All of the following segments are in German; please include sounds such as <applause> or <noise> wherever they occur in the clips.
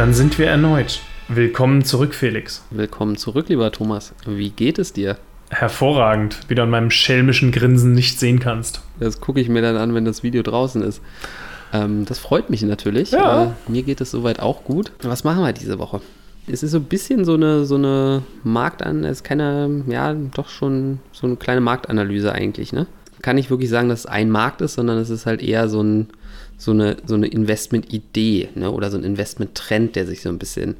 Dann sind wir erneut. Willkommen zurück, Felix. Willkommen zurück, lieber Thomas. Wie geht es dir? Hervorragend, wie du an meinem schelmischen Grinsen nicht sehen kannst. Das gucke ich mir dann an, wenn das Video draußen ist. Ähm, das freut mich natürlich. Ja. Äh, mir geht es soweit auch gut. Was machen wir diese Woche? Es ist so ein bisschen so eine, so eine Marktan, es ist keine, ja, doch schon so eine kleine Marktanalyse eigentlich, ne? Kann nicht wirklich sagen, dass es ein Markt ist, sondern es ist halt eher so, ein, so eine, so eine Investment-Idee, ne? Oder so ein Investment-Trend, der sich so ein bisschen,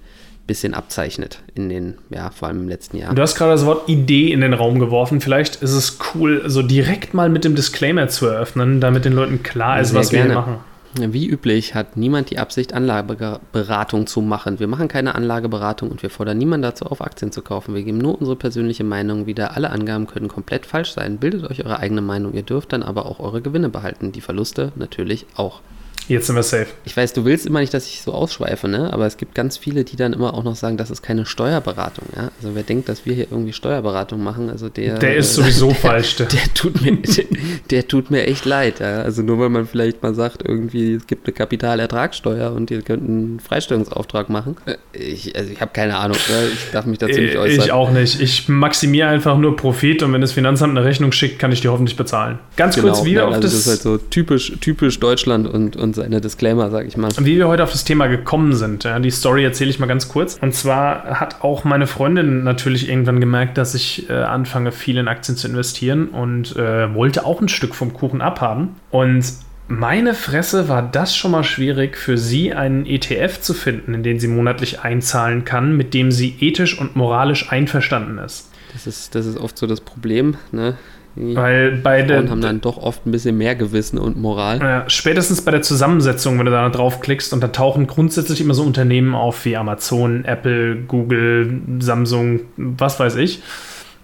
bisschen abzeichnet in den, ja, vor allem im letzten Jahr. Du hast gerade das Wort Idee in den Raum geworfen. Vielleicht ist es cool, so direkt mal mit dem Disclaimer zu eröffnen, damit den Leuten klar ist, Sehr was wir hier gerne. machen. Wie üblich hat niemand die Absicht, Anlageberatung zu machen. Wir machen keine Anlageberatung und wir fordern niemanden dazu auf, Aktien zu kaufen. Wir geben nur unsere persönliche Meinung wieder. Alle Angaben können komplett falsch sein. Bildet euch eure eigene Meinung. Ihr dürft dann aber auch eure Gewinne behalten. Die Verluste natürlich auch. Jetzt sind wir safe. Ich weiß, du willst immer nicht, dass ich so ausschweife, ne? aber es gibt ganz viele, die dann immer auch noch sagen, das ist keine Steuerberatung. Ja? Also wer denkt, dass wir hier irgendwie Steuerberatung machen, also der... Der ist sowieso <laughs> falsch. Der. Der tut mir, der, <laughs> der tut mir echt leid. Ja? Also nur weil man vielleicht mal sagt, irgendwie es gibt eine Kapitalertragssteuer und ihr könnt einen Freistellungsauftrag machen. Äh, Ich, also ich habe keine Ahnung. Ja? Ich darf mich dazu nicht äußern. Ich auch nicht. Ich maximiere einfach nur Profit und wenn das Finanzamt eine Rechnung schickt, kann ich die hoffentlich bezahlen. Ganz kurz, wie wir, nein, auf also das, das ist halt so typisch, typisch Deutschland und, und seine Disclaimer, sag ich mal. wie wir heute auf das Thema gekommen sind. Ja, die Story erzähle ich mal ganz kurz. Und zwar hat auch meine Freundin natürlich irgendwann gemerkt, dass ich äh, anfange, viel in Aktien zu investieren und äh, wollte auch ein Stück vom Kuchen abhaben. Und meine Fresse war das schon mal schwierig für sie, einen ETF zu finden, in den sie monatlich einzahlen kann, mit dem sie ethisch und moralisch einverstanden ist. Das ist, das ist oft so das Problem. Ne? Die Weil bei der, Frauen haben dann doch oft ein bisschen mehr Gewissen und Moral. Ja, spätestens bei der Zusammensetzung, wenn du da draufklickst und da tauchen grundsätzlich immer so Unternehmen auf wie Amazon, Apple, Google, Samsung, was weiß ich.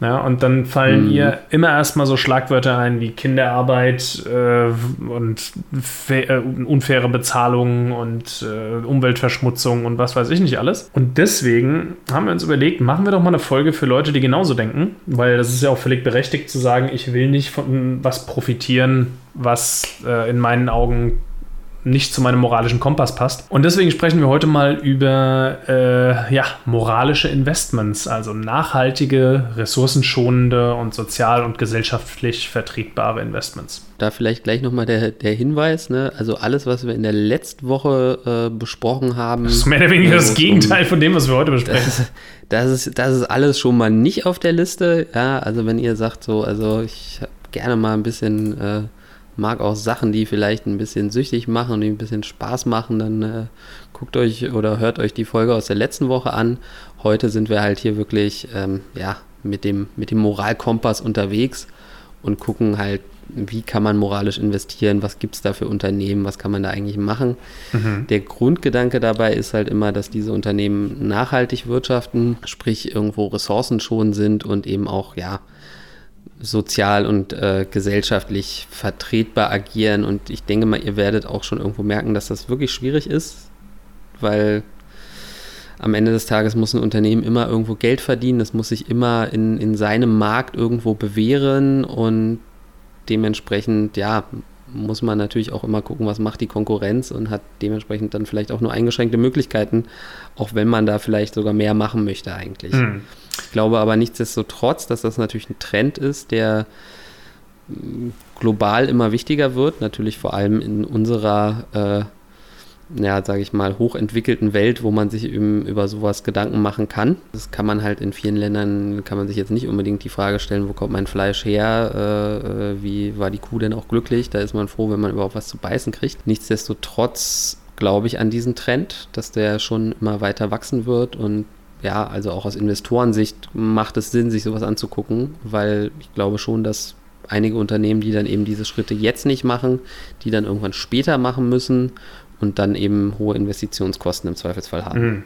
Ja, und dann fallen Mhm. ihr immer erstmal so Schlagwörter ein wie Kinderarbeit äh, und äh, unfaire Bezahlung und äh, Umweltverschmutzung und was weiß ich nicht alles. Und deswegen haben wir uns überlegt, machen wir doch mal eine Folge für Leute, die genauso denken, weil das ist ja auch völlig berechtigt zu sagen, ich will nicht von was profitieren, was äh, in meinen Augen nicht zu meinem moralischen Kompass passt. Und deswegen sprechen wir heute mal über äh, ja, moralische Investments, also nachhaltige, ressourcenschonende und sozial und gesellschaftlich vertretbare Investments. Da vielleicht gleich nochmal der, der Hinweis, ne? Also alles, was wir in der letzten Woche äh, besprochen haben. Das ist mehr oder weniger äh, das Gegenteil von dem, was wir heute besprechen. Das ist, das, ist, das ist alles schon mal nicht auf der Liste. Ja, also wenn ihr sagt so, also ich hab gerne mal ein bisschen, äh, mag auch Sachen, die vielleicht ein bisschen süchtig machen und ein bisschen Spaß machen, dann äh, guckt euch oder hört euch die Folge aus der letzten Woche an. Heute sind wir halt hier wirklich, ähm, ja, mit dem, mit dem Moralkompass unterwegs und gucken halt, wie kann man moralisch investieren, was gibt es da für Unternehmen, was kann man da eigentlich machen. Der Grundgedanke dabei ist halt immer, dass diese Unternehmen nachhaltig wirtschaften, sprich irgendwo ressourcenschonend sind und eben auch, ja, sozial und äh, gesellschaftlich vertretbar agieren. Und ich denke mal, ihr werdet auch schon irgendwo merken, dass das wirklich schwierig ist, weil am Ende des Tages muss ein Unternehmen immer irgendwo Geld verdienen, das muss sich immer in, in seinem Markt irgendwo bewähren und dementsprechend, ja, muss man natürlich auch immer gucken, was macht die Konkurrenz und hat dementsprechend dann vielleicht auch nur eingeschränkte Möglichkeiten, auch wenn man da vielleicht sogar mehr machen möchte eigentlich. Hm. Ich glaube aber nichtsdestotrotz, dass das natürlich ein Trend ist, der mh, global immer wichtiger wird, natürlich vor allem in unserer, äh, ja, sage ich mal, hochentwickelten Welt, wo man sich eben über sowas Gedanken machen kann. Das kann man halt in vielen Ländern, kann man sich jetzt nicht unbedingt die Frage stellen, wo kommt mein Fleisch her, äh, äh, wie war die Kuh denn auch glücklich, da ist man froh, wenn man überhaupt was zu beißen kriegt. Nichtsdestotrotz glaube ich an diesen Trend, dass der schon immer weiter wachsen wird und ja, also auch aus Investorensicht macht es Sinn, sich sowas anzugucken, weil ich glaube schon, dass einige Unternehmen, die dann eben diese Schritte jetzt nicht machen, die dann irgendwann später machen müssen und dann eben hohe Investitionskosten im Zweifelsfall haben. Mhm.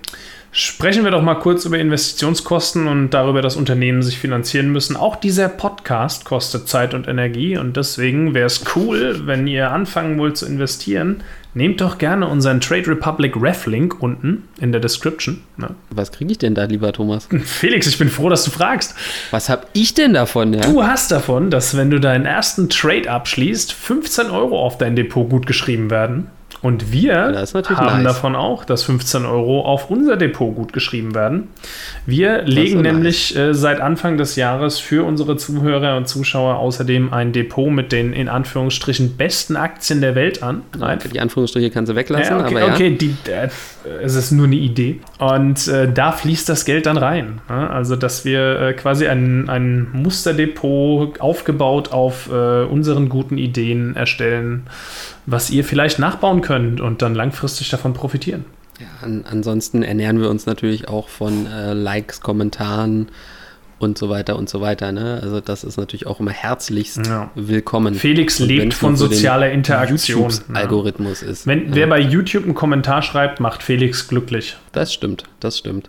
Sprechen wir doch mal kurz über Investitionskosten und darüber, dass Unternehmen sich finanzieren müssen. Auch dieser Podcast kostet Zeit und Energie und deswegen wäre es cool, wenn ihr anfangen wollt zu investieren. Nehmt doch gerne unseren Trade Republic Ref Link unten in der Description. Ne? Was kriege ich denn da, lieber Thomas? <laughs> Felix, ich bin froh, dass du fragst. Was habe ich denn davon? Ja? Du hast davon, dass wenn du deinen ersten Trade abschließt, 15 Euro auf dein Depot gut geschrieben werden. Und wir haben nice. davon auch, dass 15 Euro auf unser Depot gut geschrieben werden. Wir legen nämlich äh, seit Anfang des Jahres für unsere Zuhörer und Zuschauer außerdem ein Depot mit den in Anführungsstrichen besten Aktien der Welt an. Nein, Die Anführungsstriche kannst du weglassen, ja, okay, aber ja. okay die, äh, es ist nur eine Idee. Und äh, da fließt das Geld dann rein. Ja? Also, dass wir äh, quasi ein, ein Musterdepot aufgebaut auf äh, unseren guten Ideen erstellen, was ihr vielleicht nachbauen könnt und dann langfristig davon profitieren. Ja, an, ansonsten ernähren wir uns natürlich auch von äh, Likes, Kommentaren und so weiter und so weiter. Ne? Also das ist natürlich auch immer herzlichst Ja. willkommen. Felix lebt von sozialer Interaktion. YouTube-Algorithmus ist. Wenn, ja, Wer bei YouTube einen Kommentar schreibt, macht Felix glücklich. das stimmt, das stimmt.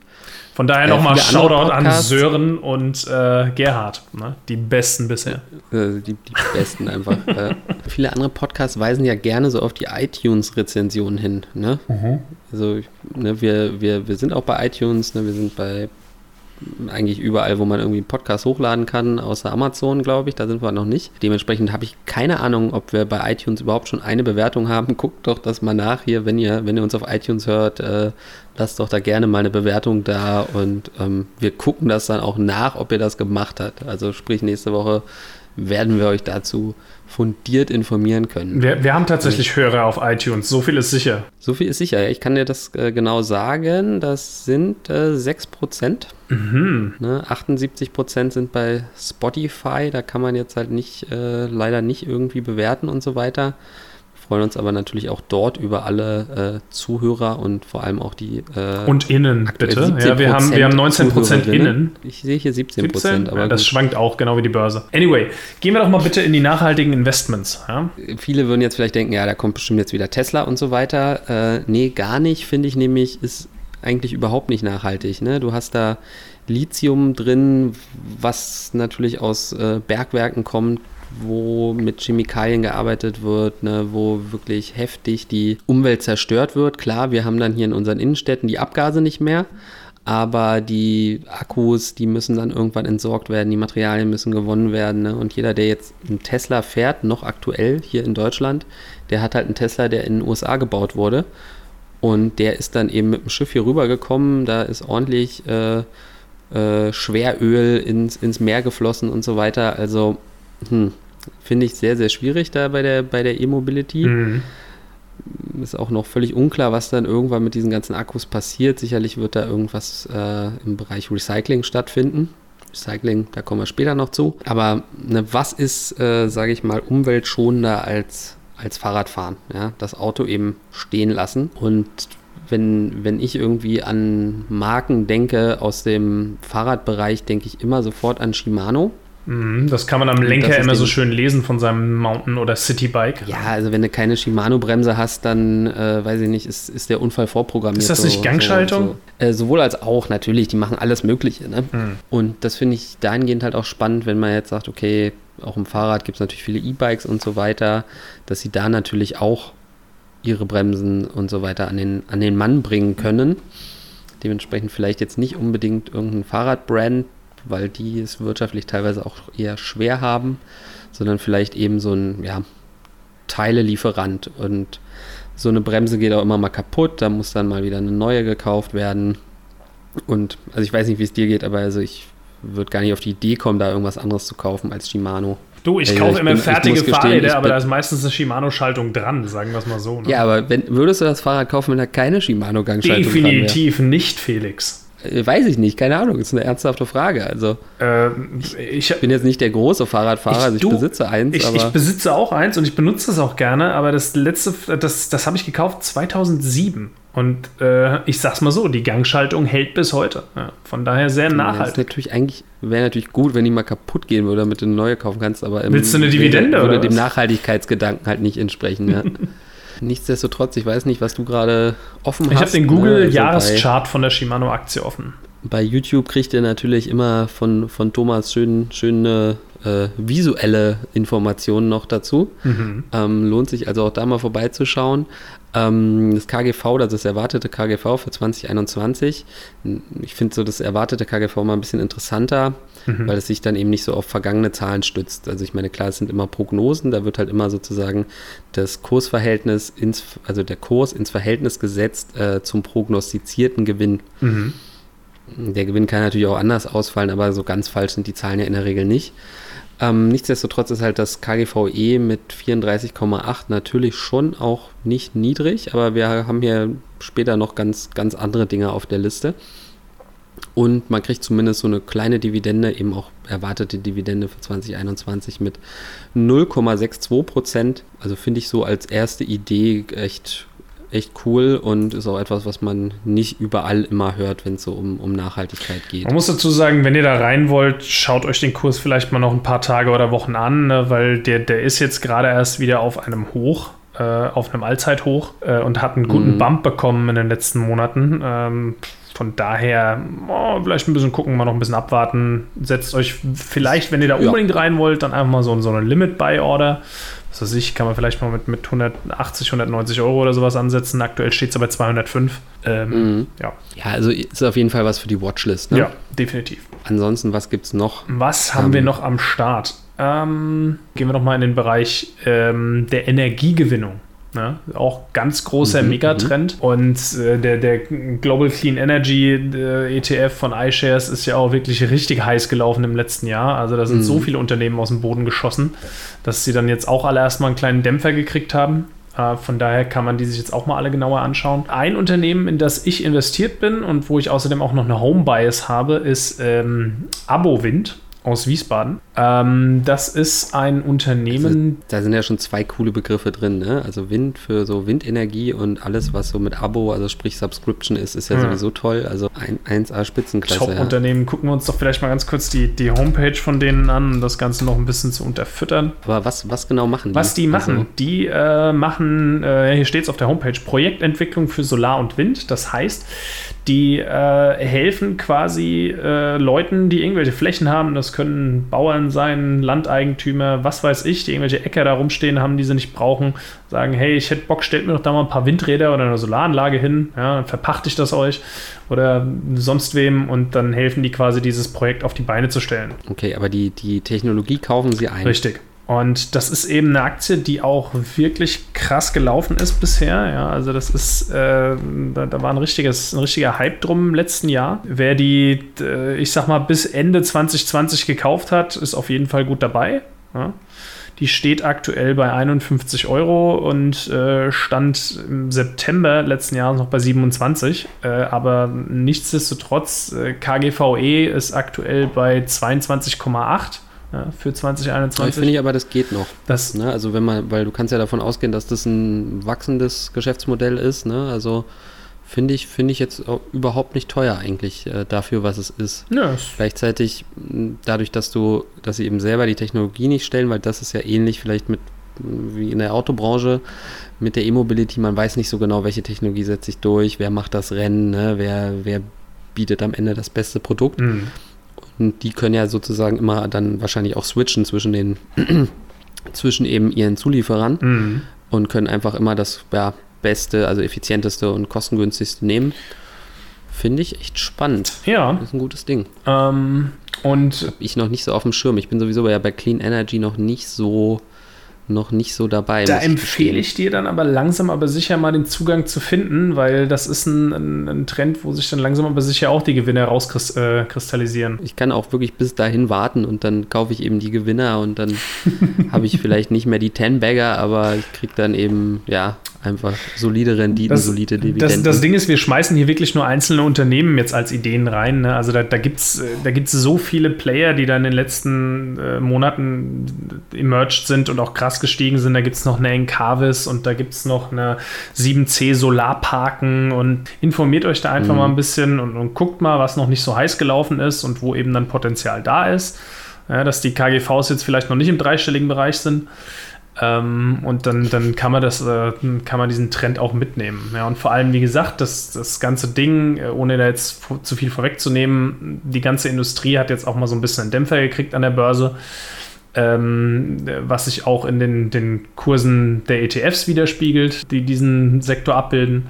Von daher Äh, nochmal Shoutout an Sören und äh, Gerhard. Ne? Die besten bisher. Äh, die, die besten einfach. <laughs> äh, viele andere Podcasts weisen ja gerne so auf die iTunes-Rezensionen hin. Ne? Also ne, wir, wir, wir sind auch bei iTunes, ne? wir sind bei eigentlich überall, wo man irgendwie einen Podcast hochladen kann, außer Amazon, glaube ich, da sind wir noch nicht. Dementsprechend habe ich keine Ahnung, ob wir bei iTunes überhaupt schon eine Bewertung haben. <laughs> Guckt doch das mal nach hier, wenn ihr, wenn ihr uns auf iTunes hört, äh, lasst doch da gerne mal eine Bewertung da und ähm, wir gucken das dann auch nach, ob ihr das gemacht habt. Also sprich, nächste Woche werden wir euch dazu fundiert informieren können. Wir, wir haben tatsächlich Hörer auf iTunes, so viel ist sicher. So viel ist sicher. Ich kann dir das äh, genau sagen. Das sind äh, 6%. Mhm. Ne? 78% sind bei Spotify. Da kann man jetzt halt nicht, äh, leider nicht irgendwie bewerten und so weiter. Wir freuen uns aber natürlich auch dort über alle äh, Zuhörer und vor allem auch die. Äh, Und innen, bitte. Ja, wir haben, wir haben 19% Zuhörerinnen. innen. Ich sehe hier 17%, 17? aber ja, das gut. schwankt auch, genau wie die Börse. Anyway, gehen wir doch mal bitte in die nachhaltigen Investments. Ja? viele würden jetzt vielleicht denken, ja, da kommt bestimmt jetzt wieder Tesla und so weiter. Äh, nee, gar nicht, finde ich nämlich, ist eigentlich überhaupt nicht nachhaltig. Ne? Du hast da Lithium drin, was natürlich aus äh, Bergwerken kommt, wo mit Chemikalien gearbeitet wird, ne, wo wirklich heftig die Umwelt zerstört wird. Klar, wir haben dann hier in unseren Innenstädten die Abgase nicht mehr, aber die Akkus, die müssen dann irgendwann entsorgt werden, die Materialien müssen gewonnen werden. Ne? Und jeder, der jetzt einen Tesla fährt, noch aktuell hier in Deutschland, der hat halt einen Tesla, der in den USA gebaut wurde. Und der ist dann eben mit dem Schiff hier rübergekommen, da ist ordentlich äh, äh, Schweröl ins, ins Meer geflossen und so weiter. Also hm, finde ich sehr, sehr schwierig da bei der, bei der E-Mobility. Mhm. Ist auch noch völlig unklar, was dann irgendwann mit diesen ganzen Akkus passiert. Sicherlich wird da irgendwas äh, im Bereich Recycling stattfinden. Recycling, da kommen wir später noch zu. Aber ne, was ist, äh, sage ich mal, umweltschonender als, als Fahrradfahren? Ja? Das Auto eben stehen lassen. Und wenn, wenn ich irgendwie an Marken denke aus dem Fahrradbereich, denke ich immer sofort an Shimano. Mhm, Das kann man am Lenker immer so schön lesen von seinem Mountain- oder Citybike. Ja, also wenn du keine Shimano-Bremse hast, dann äh, weiß ich nicht, ist, ist der Unfall vorprogrammiert. Ist das nicht Gangschaltung? So, so. Äh, sowohl als auch, natürlich, die machen alles Mögliche. Ne? Mhm. Und das finde ich dahingehend halt auch spannend, wenn man jetzt sagt, okay, auch im Fahrrad gibt es natürlich viele E-Bikes und so weiter, dass sie da natürlich auch ihre Bremsen und so weiter an den, an den Mann bringen können. Dementsprechend vielleicht jetzt nicht unbedingt irgendein Fahrradbrand, weil die es wirtschaftlich teilweise auch eher schwer haben, sondern vielleicht eben so ein ja, Teilelieferant. Und so eine Bremse geht auch immer mal kaputt, da muss dann mal wieder eine neue gekauft werden. Und also ich weiß nicht, wie es dir geht, aber also ich würde gar nicht auf die Idee kommen, da irgendwas anderes zu kaufen als Shimano. Du, ich Ey, kaufe ich immer bin- fertige Fahrräder, aber da ist meistens eine Shimano-Schaltung dran, sagen wir es mal so. Ne? Ja, aber wenn, würdest du das Fahrrad kaufen, wenn da keine Shimano-Gangschaltung dran wäre? Definitiv nicht, Felix. Äh, Weiß ich nicht, keine Ahnung, ist eine ernsthafte Frage. Also Äh, ich, ich bin jetzt nicht der große Fahrradfahrer, Ich- also ich du, besitze eins, ich, ich besitze auch eins und ich benutze es auch gerne, aber das letzte, das, das habe ich gekauft 2007. Und äh, ich sag's mal so, die Gangschaltung hält bis heute. Ja, von daher sehr nachhaltig. natürlich eigentlich, wäre natürlich gut, wenn die mal kaputt gehen würde, damit du eine neue kaufen kannst, aber im- Willst du eine Dividende, würde oder dem was? Nachhaltigkeitsgedanken halt nicht entsprechen. Ja. <laughs> Nichtsdestotrotz, ich weiß nicht, was du gerade offen Ich habe hast. den ne? Also Google-Jahreschart von der Shimano-Aktie offen. Bei, bei YouTube kriegt ihr natürlich immer von, von Thomas schön, schöne äh, visuelle Informationen noch dazu. Mhm. Ähm, lohnt sich also auch da mal vorbeizuschauen. Ähm, das KGV, das ist das erwartete KGV für 2021. Ich finde so das erwartete KGV mal ein bisschen interessanter, Mhm. weil es sich dann eben nicht so auf vergangene Zahlen stützt. Also ich meine, klar, es sind immer Prognosen, da wird halt immer sozusagen das Kursverhältnis ins, also der Kurs ins Verhältnis gesetzt äh, zum prognostizierten Gewinn. Mhm. Der Gewinn kann natürlich auch anders ausfallen, aber so ganz falsch sind die Zahlen ja in der Regel nicht. Ähm, nichtsdestotrotz ist halt das KGVE mit 34,8 natürlich schon auch nicht niedrig, aber wir haben hier später noch ganz, ganz andere Dinge auf der Liste. Und man kriegt zumindest so eine kleine Dividende, eben auch erwartete Dividende für 2021 mit 0,62 Prozent. Also finde ich so als erste Idee echt, echt cool und ist auch etwas, was man nicht überall immer hört, wenn es so um, um Nachhaltigkeit geht. Man muss dazu sagen, wenn ihr da rein wollt, schaut euch den Kurs vielleicht mal noch ein paar Tage oder Wochen an, ne, weil der, der ist jetzt gerade erst wieder auf einem Hoch, äh, auf einem Allzeithoch äh, und hat einen guten Mhm. Bump bekommen in den letzten Monaten. Ähm, von daher, oh, vielleicht ein bisschen gucken, mal noch ein bisschen abwarten. Setzt euch vielleicht, wenn ihr da Ja. unbedingt rein wollt, dann einfach mal so, so eine Limit-Buy-Order. Was weiß ich, kann man vielleicht mal mit, mit 180, 190 Euro oder sowas ansetzen. Aktuell steht es aber 205. Ähm, Mhm. ja. Ja, also ist auf jeden Fall was für die Watchlist. Ne? ja, definitiv. Ansonsten, was gibt es noch? Was haben Ähm, wir noch am Start? Ähm, gehen wir noch mal in den Bereich ähm, der Energiegewinnung. Ne? Auch ganz großer Mhm, Megatrend. Und äh, der, der Global Clean Energy äh, ETF von iShares ist ja auch wirklich richtig heiß gelaufen im letzten Jahr. Also da sind Mhm. so viele Unternehmen aus dem Boden geschossen, dass sie dann jetzt auch alle erstmal einen kleinen Dämpfer gekriegt haben. Äh, Von daher kann man die sich jetzt auch mal alle genauer anschauen. Ein Unternehmen, in das ich investiert bin und wo ich außerdem auch noch eine Home Bias habe, ist ähm, Abowind aus Wiesbaden. Ähm, das ist ein Unternehmen. Da sind ja schon zwei coole Begriffe drin, ne? Also Wind für so Windenergie und alles, was so mit Abo, also sprich Subscription ist, ist ja Ja. sowieso toll. Also ein 1A Spitzenklasse. Ja. Top-Unternehmen. Gucken wir uns doch vielleicht mal ganz kurz die, die Homepage von denen an, um das Ganze noch ein bisschen zu unterfüttern. Aber was, was genau machen die? Was die machen, Also, die äh, machen, äh, hier steht es auf der Homepage, Projektentwicklung für Solar und Wind. Das heißt, die äh, helfen quasi äh, Leuten, die irgendwelche Flächen haben. Das können Bauern sein, Landeigentümer, was weiß ich, die irgendwelche Äcker da rumstehen haben, die sie nicht brauchen. Sagen, hey, ich hätte Bock, stellt mir doch da mal ein paar Windräder oder eine Solaranlage hin. Ja, dann verpachte ich das euch oder sonst wem und dann helfen die quasi, dieses Projekt auf die Beine zu stellen. okay, aber die, die Technologie kaufen sie ein. Richtig. Und das ist eben eine Aktie, die auch wirklich krass gelaufen ist bisher. Ja, also das ist, äh, da, da war ein, richtiges, ein richtiger Hype drum im letzten Jahr. Wer die, äh, ich sag mal, bis Ende 2020 gekauft hat, ist auf jeden Fall gut dabei. Ja. Die steht aktuell bei 51 Euro und äh, stand im September letzten Jahres noch bei 27. Äh, aber nichtsdestotrotz, äh, KGVE ist aktuell bei 22,8 ja, für Aber 2021. Finde ich aber, das geht noch. das, Ne? Also wenn man, weil du kannst ja davon ausgehen, dass das ein wachsendes Geschäftsmodell ist. Ne? Also finde ich, finde ich jetzt überhaupt nicht teuer eigentlich äh, dafür, was es ist. ja, Gleichzeitig dadurch, dass du, dass sie eben selber die Technologie nicht stellen, weil das ist ja ähnlich vielleicht mit wie in der Autobranche mit der E-Mobility, man weiß nicht so genau, welche Technologie setzt sich durch, wer macht das Rennen, ne? wer, wer bietet am Ende das beste Produkt. mh. Und die können ja sozusagen immer dann wahrscheinlich auch switchen zwischen den <clears throat> zwischen eben ihren Zulieferern Mh. und können einfach immer das ja, beste, also effizienteste und kostengünstigste nehmen. Finde ich echt spannend. ja Das ist ein gutes Ding. ähm, und Ich noch nicht so auf dem Schirm. Ich bin sowieso ja bei Clean Energy noch nicht so noch nicht so dabei. Da empfehle ich dir dann aber langsam aber sicher mal den Zugang zu finden, weil das ist ein, ein, ein Trend, wo sich dann langsam aber sicher auch die Gewinne rauskristallisieren. Ich kann auch wirklich bis dahin warten und dann kaufe ich eben die Gewinner und dann <laughs> habe ich vielleicht nicht mehr die Ten-Bagger, aber ich kriege dann eben, ja, einfach solide Renditen, Das, solide das, Dividenden. das Ding ist, wir schmeißen hier wirklich nur einzelne Unternehmen jetzt als Ideen rein. Ne? Also da, da gibt es da gibt's so viele Player, die da in den letzten äh, Monaten emerged sind und auch krass gestiegen sind. Da gibt es noch eine Encarvis und da gibt es noch eine 7C Solarparken und informiert euch da einfach Mhm. mal ein bisschen und, und guckt mal, was noch nicht so heiß gelaufen ist und wo eben dann Potenzial da ist. Ja, dass die KGVs jetzt vielleicht noch nicht im dreistelligen Bereich sind. Ähm, und dann, dann kann man das, äh, kann man diesen Trend auch mitnehmen. Ja, und vor allem, wie gesagt, das, das ganze Ding, äh, ohne da jetzt zu viel vorwegzunehmen, die ganze Industrie hat jetzt auch mal so ein bisschen einen Dämpfer gekriegt an der Börse. ähm, was sich auch in den, den Kursen der ETFs widerspiegelt, die diesen Sektor abbilden.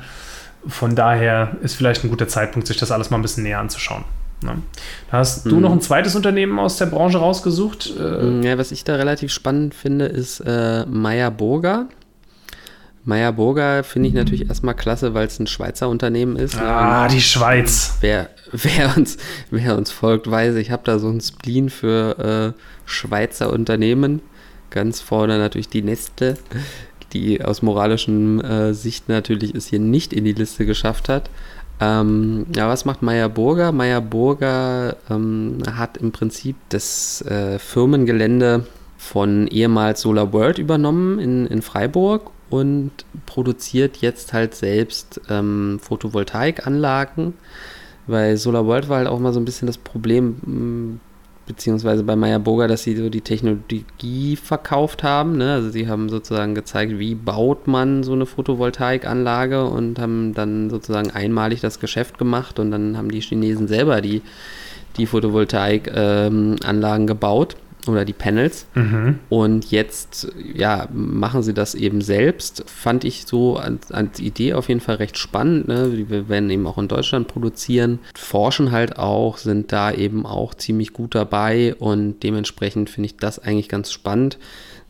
Von daher ist vielleicht ein guter Zeitpunkt, sich das alles mal ein bisschen näher anzuschauen. Ne? Hast du mhm. noch ein zweites Unternehmen aus der Branche rausgesucht? Äh, ja, was ich da relativ spannend finde, ist äh, Meyer Burger. Meyer Burger finde ich natürlich erstmal klasse, weil es ein Schweizer Unternehmen ist. Ah, die Schweiz. Wer, wer, uns, wer uns folgt, weiß, ich habe da so ein Spleen für äh, Schweizer Unternehmen. Ganz vorne natürlich die Nestle, die aus moralischen äh, Sicht natürlich es hier nicht in die Liste geschafft hat. Ähm, ja, was macht Meyer Burger? Meyer Burger ähm, hat im Prinzip das äh, Firmengelände von ehemals Solar World übernommen in, in Freiburg und produziert jetzt halt selbst ähm, Photovoltaikanlagen. Weil Solar World war halt auch mal so ein bisschen das Problem, beziehungsweise bei Meyer Burger, dass sie so die Technologie verkauft haben. Ne? Also sie haben sozusagen gezeigt, wie baut man so eine Photovoltaikanlage und haben dann sozusagen einmalig das Geschäft gemacht und dann haben die Chinesen selber die, die Photovoltaikanlagen ähm, gebaut oder die Panels. Mhm. Und jetzt, ja, machen sie das eben selbst. Fand ich so als, als Idee auf jeden Fall recht spannend. Ne? Wir werden eben auch in Deutschland produzieren, forschen halt auch, sind da eben auch ziemlich gut dabei und dementsprechend finde ich das eigentlich ganz spannend.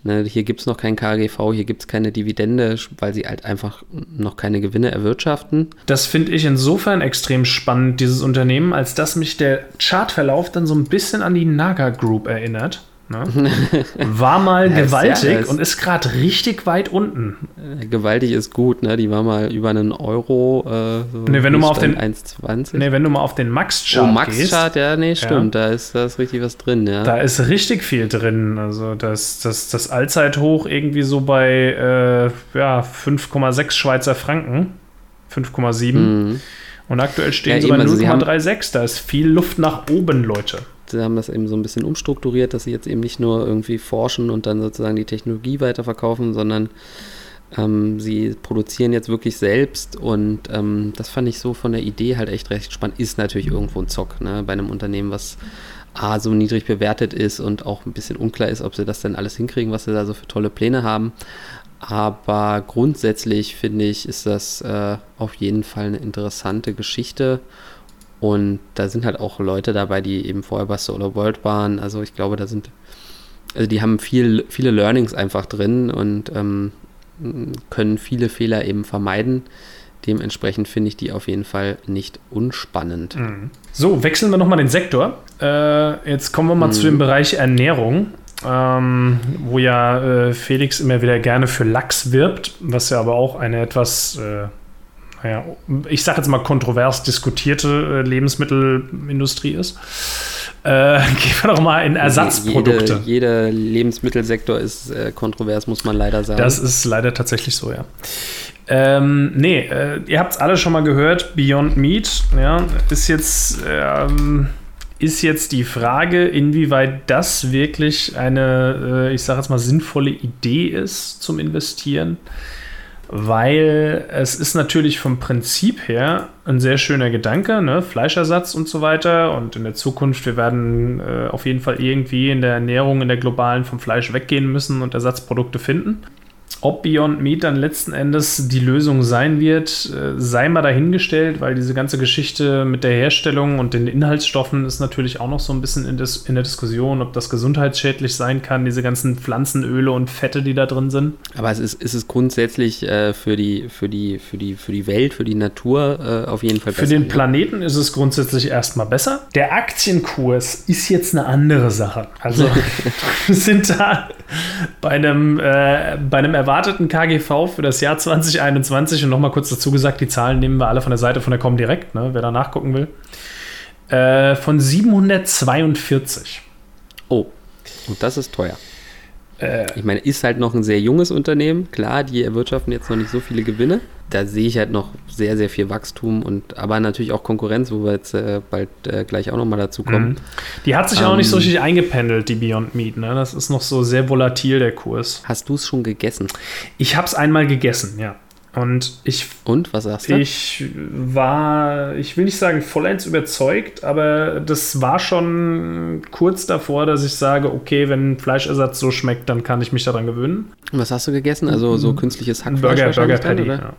Ne, hier gibt es noch kein KGV, hier gibt es keine Dividende, weil sie halt einfach noch keine Gewinne erwirtschaften. Das finde ich insofern extrem spannend, dieses Unternehmen, als dass mich der Chartverlauf dann so ein bisschen an die Naga Group erinnert. Ne? <laughs> War mal gewaltig ja, und ist gerade richtig weit unten. Äh, gewaltig ist gut, ne? Die war mal über einen Euro. Äh, so nee, wenn du mal auf den 1,20. Nee, wenn du mal auf den Max-Chart oh, Max-Chart, ja, nee, stimmt. Ja. Da, ist, da ist richtig was drin, ja. Da ist richtig viel drin. Also das, das, das Allzeithoch irgendwie so bei äh, ja, 5,6 Schweizer Franken. 5,7. Mhm. Und aktuell stehen ja, sie bei 0,36. Also da ist viel Luft nach oben, Leute sie haben das eben so ein bisschen umstrukturiert, dass sie jetzt eben nicht nur irgendwie forschen und dann sozusagen die Technologie weiterverkaufen, sondern ähm, sie produzieren jetzt wirklich selbst und ähm, das fand ich so von der Idee halt echt recht spannend. Ist natürlich irgendwo ein Zock ne? bei einem Unternehmen, was A, so niedrig bewertet ist und auch ein bisschen unklar ist, ob sie das denn alles hinkriegen, was sie da so für tolle Pläne haben. Aber grundsätzlich finde ich, ist das äh, auf jeden Fall eine interessante Geschichte und da sind halt auch Leute dabei, die eben vorher bei Solar World waren. Also ich glaube, da sind, also die haben viel, viele Learnings einfach drin und ähm, können viele Fehler eben vermeiden. Dementsprechend finde ich die auf jeden Fall nicht unspannend. Mhm. So, wechseln wir nochmal den Sektor. Äh, jetzt kommen wir mal mhm. zu dem Bereich Ernährung. Ähm, wo ja äh, Felix immer wieder gerne für Lachs wirbt, was ja aber auch eine etwas äh, naja, ich sage jetzt mal kontrovers diskutierte äh, Lebensmittelindustrie ist. Äh, <laughs> gehen wir doch mal in Ersatzprodukte. Jede, jeder Lebensmittelsektor ist äh, kontrovers, muss man leider sagen. Das ist leider tatsächlich so, ja. Ähm, nee, äh, ihr habt es alle schon mal gehört, Beyond Meat, ja, ist jetzt, ähm, ist jetzt die Frage, inwieweit das wirklich eine, äh, ich sage jetzt mal, sinnvolle Idee ist zum Investieren weil es ist natürlich vom Prinzip her ein sehr schöner Gedanke, ne? Fleischersatz und so weiter. Und in der Zukunft, wir werden äh, auf jeden Fall irgendwie in der Ernährung, in der globalen vom Fleisch weggehen müssen und Ersatzprodukte finden. Ob Beyond Meat dann letzten Endes die Lösung sein wird, äh, sei mal dahingestellt, weil diese ganze Geschichte mit der Herstellung und den Inhaltsstoffen ist natürlich auch noch so ein bisschen in, des, in der Diskussion, ob das gesundheitsschädlich sein kann, diese ganzen Pflanzenöle und Fette, die da drin sind. Aber es ist, ist es grundsätzlich äh, für, die, für, die, für, die, für die Welt, für die Natur äh, auf jeden Fall besser. Für den Planeten ist es grundsätzlich erstmal besser. Der Aktienkurs ist jetzt eine andere Sache. Also <laughs> <laughs> wir sind da bei einem, äh, bei einem erwarteten KGV für das Jahr 2021 und nochmal kurz dazu gesagt, die Zahlen nehmen wir alle von der Seite von der Comdirect, ne, wer da nachgucken will, äh, von 742. Oh, und das ist teuer. Äh, ich meine, ist halt noch ein sehr junges Unternehmen. Klar, die erwirtschaften jetzt noch nicht so viele Gewinne. Da sehe ich halt noch sehr, sehr viel Wachstum und aber natürlich auch Konkurrenz, wo wir jetzt äh, bald äh, gleich auch nochmal dazu kommen. Mhm. Die hat sich ähm, auch nicht so ähm, richtig eingependelt, die Beyond Meat. Ne? Das ist noch so sehr volatil, der Kurs. Hast du es schon gegessen? Ich habe es einmal gegessen, ja. Und ich. Und was sagst du? Ich war, ich will nicht sagen vollends überzeugt, aber das war schon kurz davor, dass ich sage, okay, wenn Fleischersatz so schmeckt, dann kann ich mich daran gewöhnen. Was hast du gegessen? Also so künstliches Hackfleisch Burger, Burger Patty. Dann, ja.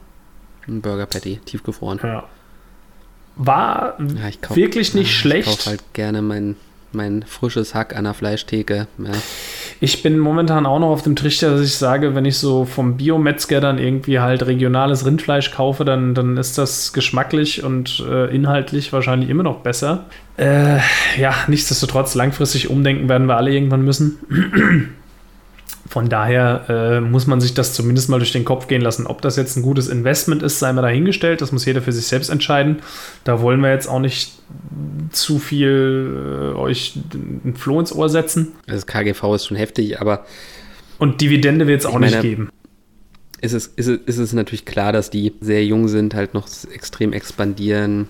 Ein Burger Patty, tiefgefroren. Ja. War ja, kauf, wirklich nicht ja, schlecht. Ich kaufe halt gerne mein, mein frisches Hack an der Fleischtheke. Ja. Ich bin momentan auch noch auf dem Trichter, dass ich sage, wenn ich so vom Biometzger dann irgendwie halt regionales Rindfleisch kaufe, dann, dann ist das geschmacklich und äh, inhaltlich wahrscheinlich immer noch besser. Äh, ja, nichtsdestotrotz, langfristig umdenken werden wir alle irgendwann müssen. Von daher äh, muss man sich das zumindest mal durch den Kopf gehen lassen. Ob das jetzt ein gutes Investment ist, sei mal dahingestellt. Das muss jeder für sich selbst entscheiden. Da wollen wir jetzt auch nicht zu viel äh, euch ein Floh ins Ohr setzen. Das KGV ist schon heftig, aber. Und Dividende wird es auch meine, nicht geben. Ist es, ist, es, ist es natürlich klar, dass die sehr jung sind, halt noch extrem expandieren,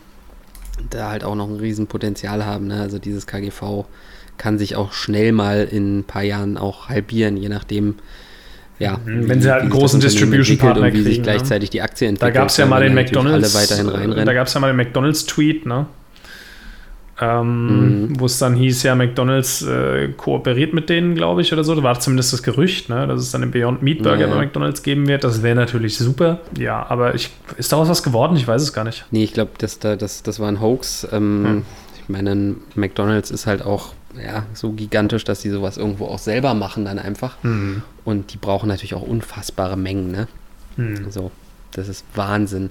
da halt auch noch ein Riesenpotenzial haben. Ne? Also dieses KGV kann sich auch schnell mal in ein paar Jahren auch halbieren, je nachdem, ja, mhm. wenn sie halt einen großen Distribution-Partner kriegen. Sich ne? gleichzeitig die Aktie entwickelt. Da gab es ja mal den McDonalds. Alle weiterhin reinrennen. Da gab es ja mal den McDonalds-Tweet, ne? Ähm, mhm. Wo es dann hieß, ja, McDonalds äh, kooperiert mit denen, glaube ich, oder so. Da war zumindest das Gerücht, ne, dass es dann den Beyond Meat Burger ja. bei McDonalds geben wird. Das wäre natürlich super. Ja, aber ich, ist daraus was geworden? Ich weiß es gar nicht. Nee, ich glaube, das, das, das war ein Hoax. Ähm, hm. Ich meine, McDonalds ist halt auch ja, so gigantisch, dass sie sowas irgendwo auch selber machen dann einfach. Mhm. Und die brauchen natürlich auch unfassbare Mengen, ne? Mhm. So, das ist Wahnsinn.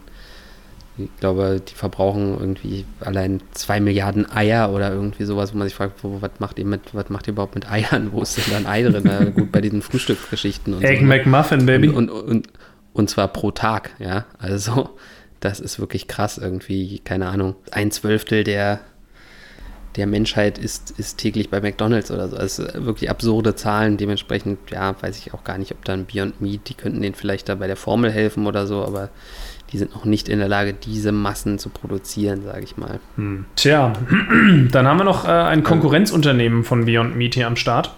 Ich glaube, die verbrauchen irgendwie allein zwei Milliarden Eier oder irgendwie sowas, wo man sich fragt, wo, was macht ihr mit, was macht ihr überhaupt mit Eiern? Wo ist denn da ein Ei drin? Na, gut, bei diesen Frühstücksgeschichten und Egg so. Ne? McMuffin, Baby. Und, und, und, und zwar pro Tag, ja. Also, <laughs> das ist wirklich krass irgendwie, keine Ahnung, ein Zwölftel der der Menschheit ist, ist täglich bei McDonalds oder so. Also wirklich absurde Zahlen. Dementsprechend, ja, weiß ich auch gar nicht, ob dann Beyond Meat, die könnten denen vielleicht da bei der Formel helfen oder so, aber die sind noch nicht in der Lage, diese Massen zu produzieren, sage ich mal. Hm. Tja, <clears throat> dann haben wir noch äh, ein Konkurrenzunternehmen von Beyond Meat hier am Start.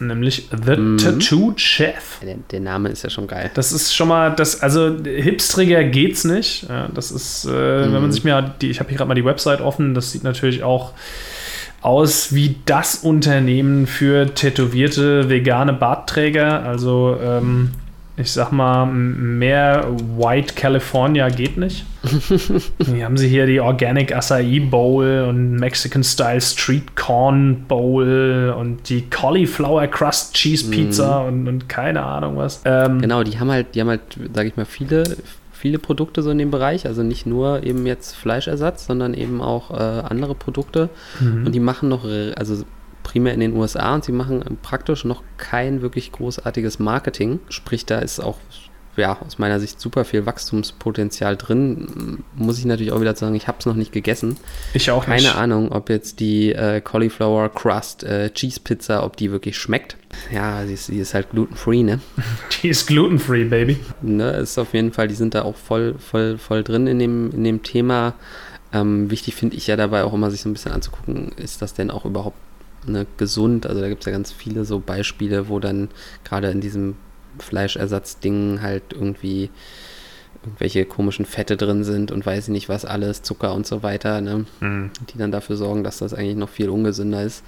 Nämlich The mhm. Tattoo Chef. Der, der, Name ist ja schon geil. Das ist schon mal, das, also hipstriger geht's nicht. Das ist, äh, mhm. wenn man mhm. sich mir, die, ich habe hier gerade mal die Website offen, das sieht natürlich auch aus wie das Unternehmen für tätowierte vegane Bartträger. Also ähm, ich sag mal, mehr White California geht nicht. <laughs> hier haben sie hier die Organic Acai Bowl und Mexican Style Street Corn Bowl und die Cauliflower Crust Cheese Pizza mm. und, und, keine Ahnung was. Ähm, genau, die haben halt, die haben halt, sag ich mal, viele, viele Produkte so in dem Bereich, also nicht nur eben jetzt Fleischersatz, sondern eben auch äh, andere Produkte. Mhm. Und die machen noch, also primär in den USA und sie machen praktisch noch kein wirklich großartiges Marketing. Sprich, da ist auch ja, aus meiner Sicht super viel Wachstumspotenzial drin. Muss ich natürlich auch wieder sagen, ich habe es noch nicht gegessen. Ich auch Keine nicht. Ahnung, ob jetzt die äh, Cauliflower Crust äh, Cheese Pizza, ob die wirklich schmeckt. Ja, sie ist, sie ist halt glutenfree, ne? <laughs> Die ist glutenfree, Baby. Ne, ist auf jeden Fall, die sind da auch voll, voll, voll drin in dem, in dem Thema. Ähm, wichtig finde ich ja dabei auch immer, sich so ein bisschen anzugucken, ist das denn auch überhaupt ne, gesund? Also da gibt es ja ganz viele so Beispiele, wo dann gerade in diesem Fleischersatzdingen halt irgendwie irgendwelche komischen Fette drin sind und weiß ich nicht was alles, Zucker und so weiter, ne? Mhm. die dann dafür sorgen, dass das eigentlich noch viel ungesünder ist.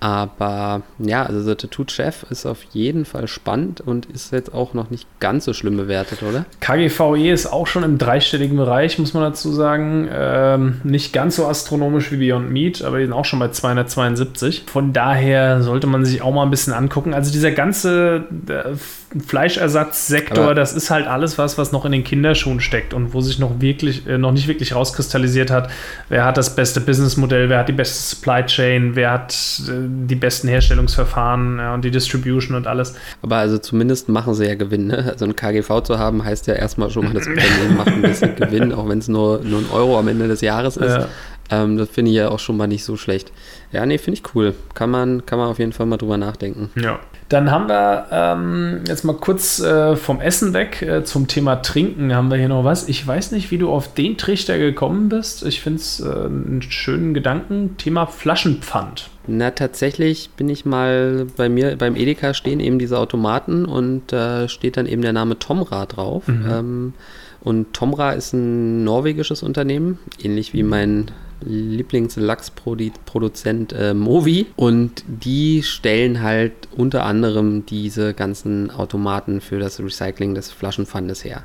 Aber ja, also The Tattoo Chef ist auf jeden Fall spannend und ist jetzt auch noch nicht ganz so schlimm bewertet, oder? KGVE ist auch schon im dreistelligen Bereich, muss man dazu sagen. Ähm, nicht ganz so astronomisch wie Beyond Meat, aber die sind auch schon bei 272. Von daher sollte man sich auch mal ein bisschen angucken. Also dieser ganze äh, Fleischersatzsektor, aber das ist halt alles was, was noch in den Kinderschuhen steckt und wo sich noch wirklich, äh, noch nicht wirklich rauskristallisiert hat, wer hat das beste Businessmodell, wer hat die beste Supply Chain, wer hat äh, die besten Herstellungsverfahren ja, und die Distribution und alles. Aber also zumindest machen sie ja Gewinn. Ne? Also ein KGV zu haben, heißt ja erstmal schon mal, das Unternehmen macht ein bisschen <laughs> Gewinn, auch wenn es nur, nur ein Euro am Ende des Jahres ist. Ja. Ähm, das finde ich ja auch schon mal nicht so schlecht. Ja, nee, finde ich cool. Kann man, kann man auf jeden Fall mal drüber nachdenken. Ja. Dann haben wir ähm, jetzt mal kurz äh, vom Essen weg äh, zum Thema Trinken. Haben wir hier noch was? Ich weiß nicht, wie du auf den Trichter gekommen bist. Ich finde es äh, einen schönen Gedanken. Thema Flaschenpfand. Na, tatsächlich bin ich mal bei mir beim Edeka stehen eben diese Automaten und da äh, steht dann eben der Name Tomra drauf. Mhm. Ähm, und Tomra ist ein norwegisches Unternehmen, ähnlich wie mein Lieblingslachsproduzent äh, Movi und die stellen halt unter anderem diese ganzen Automaten für das Recycling des Flaschenpfandes her.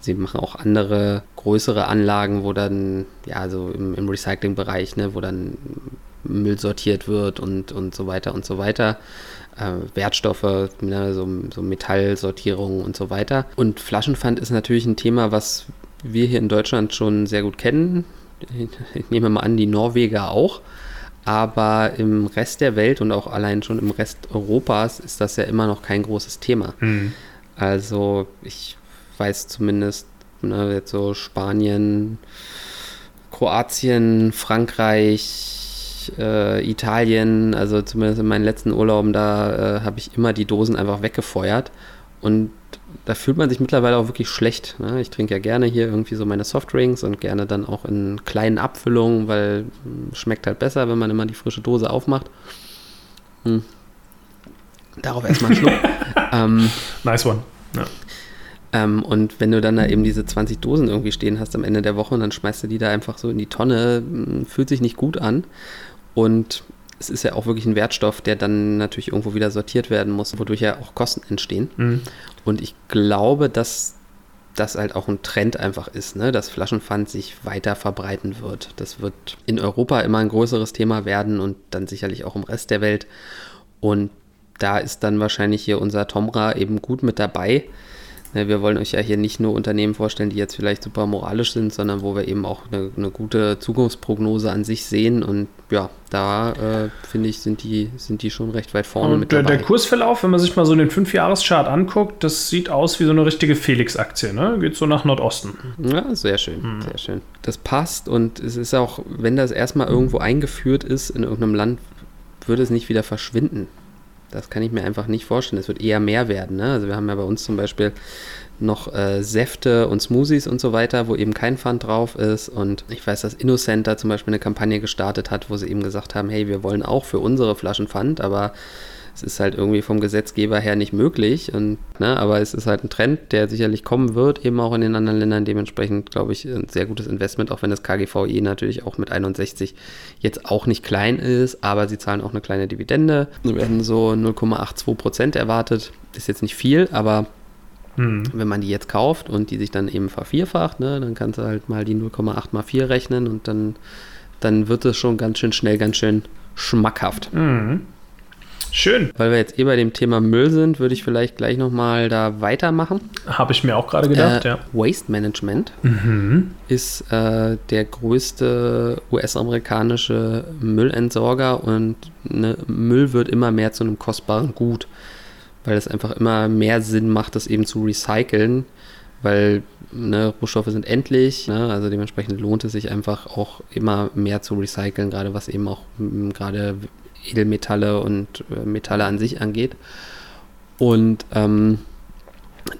Sie machen auch andere größere Anlagen, wo dann, ja, so im, im Recycling-Bereich, ne, wo dann Müll sortiert wird und, und so weiter und so weiter. Äh, Wertstoffe, ne, so, so Metallsortierung und so weiter. Und Flaschenpfand ist natürlich ein Thema, was wir hier in Deutschland schon sehr gut kennen <laughs> ich nehme mal an, die Norweger auch. Aber im Rest der Welt und auch allein schon im Rest Europas ist das ja immer noch kein großes Thema. Mhm. Also ich weiß zumindest, ne, jetzt so Spanien, Kroatien, Frankreich, äh, Italien, also zumindest in meinen letzten Urlauben, da äh, habe ich immer die Dosen einfach weggefeuert. Und da fühlt man sich mittlerweile auch wirklich schlecht. Ne? Ich trinke ja gerne hier irgendwie so meine Softdrinks und gerne dann auch in kleinen Abfüllungen, weil hm, schmeckt halt besser, wenn man immer die frische Dose aufmacht. Hm. Darauf erstmal einen Schluck. <laughs> ähm, nice one. Ja. Ähm, und wenn du dann da eben diese 20 Dosen irgendwie stehen hast am Ende der Woche und dann schmeißt du die da einfach so in die Tonne, hm, fühlt sich nicht gut an. Und es ist ja auch wirklich ein Wertstoff, der dann natürlich irgendwo wieder sortiert werden muss, wodurch ja auch Kosten entstehen. Mhm. Und ich glaube, dass das halt auch ein Trend einfach ist, ne? dass Flaschenpfand sich weiter verbreiten wird. Das wird in Europa immer ein größeres Thema werden und dann sicherlich auch im Rest der Welt. Und da ist dann wahrscheinlich hier unser Tomra eben gut mit dabei, wir wollen euch ja hier nicht nur Unternehmen vorstellen, die jetzt vielleicht super moralisch sind, sondern wo wir eben auch eine, eine gute Zukunftsprognose an sich sehen. Und ja, da äh, finde ich, sind die, sind die schon recht weit vorne Und mit dabei. Der Kursverlauf, wenn man sich mal so den 5-Jahres-Chart anguckt, das sieht aus wie so eine richtige Felix-Aktie, ne? Geht so nach Nordosten. Ja, sehr schön, hm. sehr schön. Das passt und es ist auch, wenn das erstmal irgendwo eingeführt ist in irgendeinem Land, würde es nicht wieder verschwinden. Das kann ich mir einfach nicht vorstellen. Es wird eher mehr werden. Ne? Also wir haben ja bei uns zum Beispiel noch äh, Säfte und Smoothies und so weiter, wo eben kein Pfand drauf ist. Und ich weiß, dass Innocenter zum Beispiel eine Kampagne gestartet hat, wo sie eben gesagt haben, hey, wir wollen auch für unsere Flaschen Pfand, aber es ist halt irgendwie vom Gesetzgeber her nicht möglich. Und, ne, aber es ist halt ein Trend, der sicherlich kommen wird, eben auch in den anderen Ländern. Dementsprechend, glaube ich, ein sehr gutes Investment, auch wenn das KGVE natürlich auch mit 61 jetzt auch nicht klein ist, aber sie zahlen auch eine kleine Dividende. Wir werden so 0,82 Prozent erwartet. Ist jetzt nicht viel, aber hm. Wenn man die jetzt kauft und die sich dann eben vervierfacht, ne, dann kannst du halt mal die 0,8 mal 4 rechnen und dann, dann wird es schon ganz schön schnell, ganz schön schmackhaft. Mhm. Schön. Weil wir jetzt eh bei dem Thema Müll sind, würde ich vielleicht gleich nochmal da weitermachen. Habe ich mir auch gerade gedacht, äh, ja. Waste Management mhm. ist äh, der größte US-amerikanische Müllentsorger und ne, Müll wird immer mehr zu einem kostbaren Gut, weil es einfach immer mehr Sinn macht, das eben zu recyceln, weil ne, Rohstoffe sind endlich, ne, also dementsprechend lohnt es sich einfach auch immer mehr zu recyceln, gerade was eben auch gerade Edelmetalle und äh, Metalle an sich angeht. Und ähm,